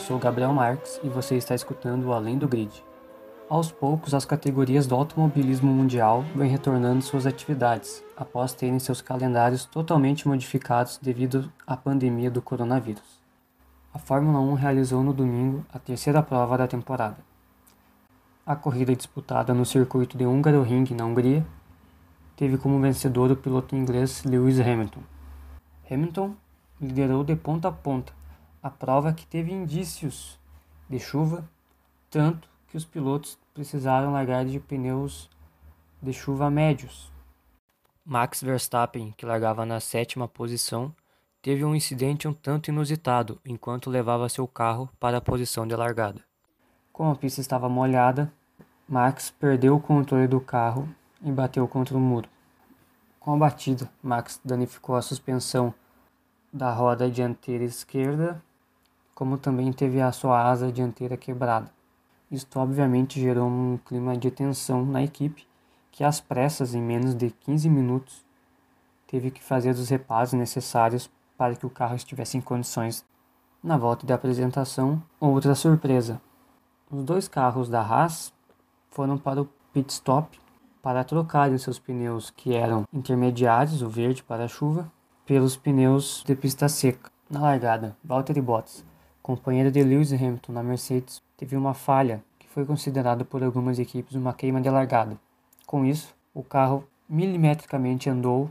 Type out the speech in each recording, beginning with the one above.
sou Gabriel Marques e você está escutando o Além do Grid. Aos poucos, as categorias do automobilismo mundial vêm retornando suas atividades, após terem seus calendários totalmente modificados devido à pandemia do coronavírus. A Fórmula 1 realizou no domingo a terceira prova da temporada. A corrida disputada no circuito de Hungaroring, na Hungria, teve como vencedor o piloto inglês Lewis Hamilton. Hamilton liderou de ponta a ponta a prova que teve indícios de chuva, tanto que os pilotos precisaram largar de pneus de chuva médios. Max Verstappen, que largava na sétima posição, teve um incidente um tanto inusitado enquanto levava seu carro para a posição de largada. Como a pista estava molhada, Max perdeu o controle do carro e bateu contra o muro. Com a batida, Max danificou a suspensão da roda dianteira esquerda, como também teve a sua asa dianteira quebrada. Isto obviamente gerou um clima de tensão na equipe, que às pressas, em menos de 15 minutos, teve que fazer os reparos necessários para que o carro estivesse em condições. Na volta de apresentação, outra surpresa. Os dois carros da Haas foram para o pit stop para trocarem seus pneus que eram intermediários, o verde para a chuva, pelos pneus de pista seca. Na largada, Valtteri Bottas, companheiro de Lewis Hamilton na Mercedes, teve uma falha que foi considerada por algumas equipes uma queima de largada. Com isso, o carro milimetricamente andou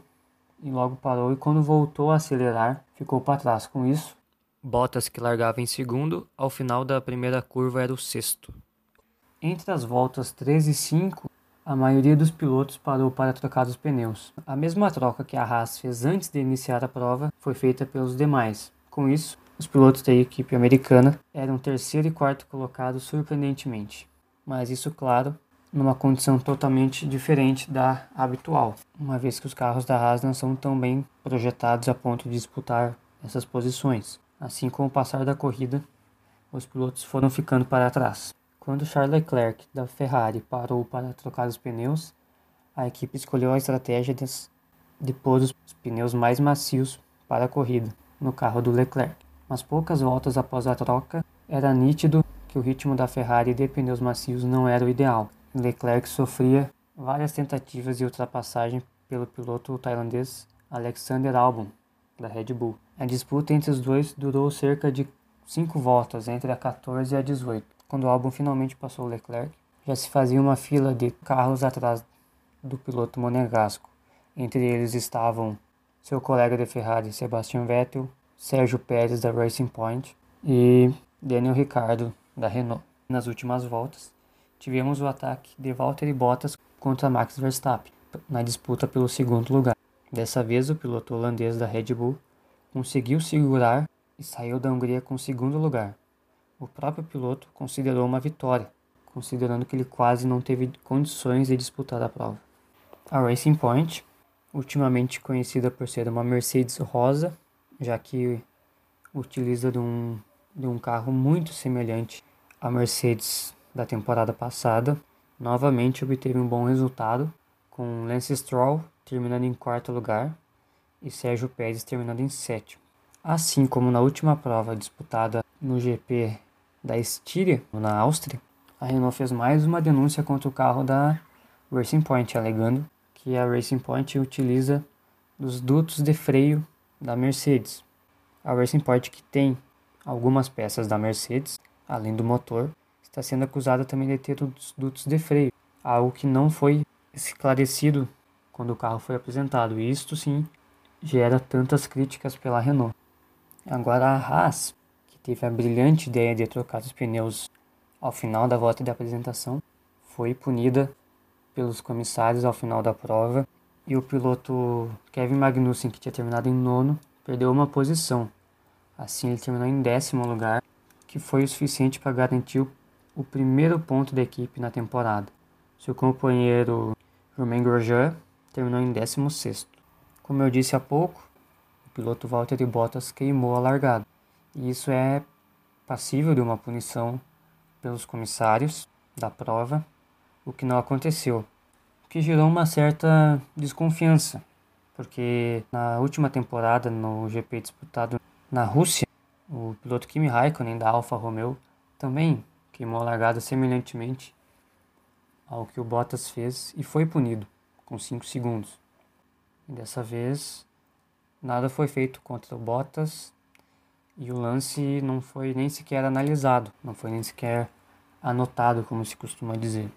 e logo parou e quando voltou a acelerar, ficou para trás. Com isso, Bottas, que largava em segundo, ao final da primeira curva era o sexto. Entre as voltas 13 e 5, a maioria dos pilotos parou para trocar os pneus. A mesma troca que a Haas fez antes de iniciar a prova foi feita pelos demais. Com isso, os pilotos da equipe americana eram terceiro e quarto colocados surpreendentemente, mas isso, claro, numa condição totalmente diferente da habitual, uma vez que os carros da Haas não são tão bem projetados a ponto de disputar essas posições. Assim, com o passar da corrida, os pilotos foram ficando para trás. Quando Charles Leclerc da Ferrari parou para trocar os pneus, a equipe escolheu a estratégia de pôr os pneus mais macios para a corrida no carro do Leclerc mas poucas voltas após a troca, era nítido que o ritmo da Ferrari de pneus macios não era o ideal. Leclerc sofria várias tentativas de ultrapassagem pelo piloto tailandês Alexander Albon, da Red Bull. A disputa entre os dois durou cerca de cinco voltas, entre a 14 e a 18. Quando o Albon finalmente passou Leclerc, já se fazia uma fila de carros atrás do piloto monegasco. Entre eles estavam seu colega de Ferrari, Sebastian Vettel, Sérgio Pérez da Racing Point e Daniel Ricciardo da Renault. Nas últimas voltas, tivemos o ataque de Valtteri Bottas contra Max Verstappen na disputa pelo segundo lugar. Dessa vez, o piloto holandês da Red Bull conseguiu segurar e saiu da Hungria com o segundo lugar. O próprio piloto considerou uma vitória, considerando que ele quase não teve condições de disputar a prova. A Racing Point, ultimamente conhecida por ser uma Mercedes rosa, já que utiliza de um, de um carro muito semelhante à Mercedes da temporada passada. Novamente obteve um bom resultado, com Lance Stroll terminando em quarto lugar e Sérgio Pérez terminando em sétimo. Assim como na última prova disputada no GP da Estíria, na Áustria, a Renault fez mais uma denúncia contra o carro da Racing Point, alegando que a Racing Point utiliza dos dutos de freio da Mercedes. A Racing Point, que tem algumas peças da Mercedes, além do motor, está sendo acusada também de ter os dutos de freio, algo que não foi esclarecido quando o carro foi apresentado. E isto sim gera tantas críticas pela Renault. Agora a Haas, que teve a brilhante ideia de trocar os pneus ao final da volta de apresentação, foi punida pelos comissários ao final da prova e o piloto Kevin Magnussen, que tinha terminado em nono, perdeu uma posição. Assim, ele terminou em décimo lugar, que foi o suficiente para garantir o primeiro ponto da equipe na temporada. Seu companheiro Romain Grosjean terminou em décimo sexto. Como eu disse há pouco, o piloto Valtteri Bottas queimou a largada. E isso é passível de uma punição pelos comissários da prova, o que não aconteceu que gerou uma certa desconfiança, porque na última temporada no GP disputado na Rússia, O piloto Kimi Raikkonen da Alfa Romeo também queimou a largada semelhantemente ao que o Bottas fez e foi punido com 5 segundos. E dessa vez nada foi feito contra o Bottas e o lance não foi nem sequer analisado, não foi nem sequer anotado, como se costuma dizer.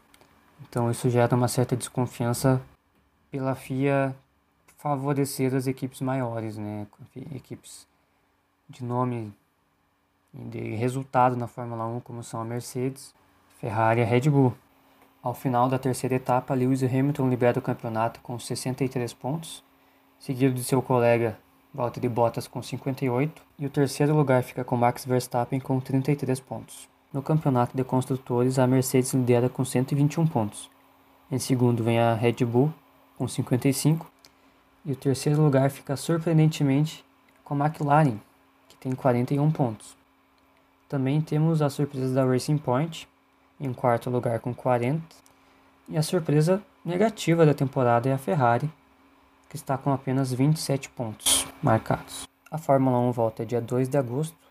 Então isso gera uma certa desconfiança pela FIA favorecer as equipes maiores, né? Equipes de nome e de resultado na Fórmula 1, como são a Mercedes, Ferrari e a Red Bull. Ao final da terceira etapa, Lewis Hamilton libera o campeonato com 63 pontos, seguido de seu colega Valtteri Bottas com 58, e o terceiro lugar fica com Max Verstappen com 33 pontos. No campeonato de construtores, a Mercedes lidera com 121 pontos. Em segundo vem a Red Bull com 55, e o terceiro lugar fica surpreendentemente com a McLaren, que tem 41 pontos. Também temos a surpresa da Racing Point, em quarto lugar com 40. E a surpresa negativa da temporada é a Ferrari, que está com apenas 27 pontos marcados. A Fórmula 1 volta dia 2 de agosto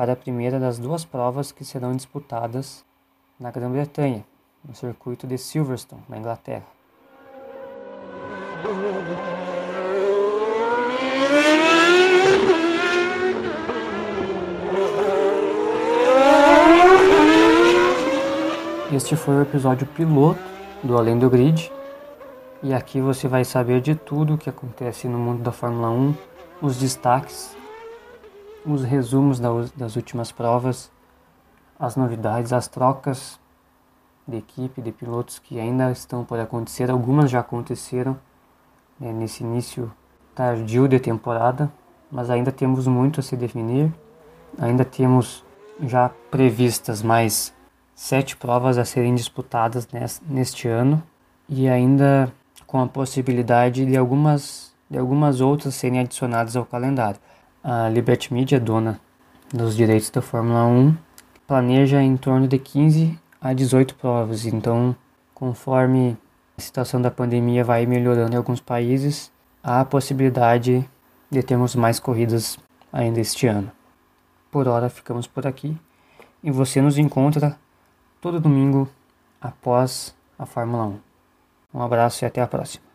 para a primeira das duas provas que serão disputadas na Grã-Bretanha, no circuito de Silverstone, na Inglaterra. Este foi o episódio piloto do Além do Grid. E aqui você vai saber de tudo o que acontece no mundo da Fórmula 1, os destaques, os resumos das últimas provas, as novidades, as trocas de equipe, de pilotos que ainda estão por acontecer. Algumas já aconteceram né, nesse início tardio de temporada, mas ainda temos muito a se definir. Ainda temos já previstas mais sete provas a serem disputadas neste ano e ainda com a possibilidade de algumas, de algumas outras serem adicionadas ao calendário. A Liberty Media, dona dos direitos da Fórmula 1, planeja em torno de 15 a 18 provas, então conforme a situação da pandemia vai melhorando em alguns países, há a possibilidade de termos mais corridas ainda este ano. Por hora ficamos por aqui e você nos encontra todo domingo após a Fórmula 1. Um abraço e até a próxima.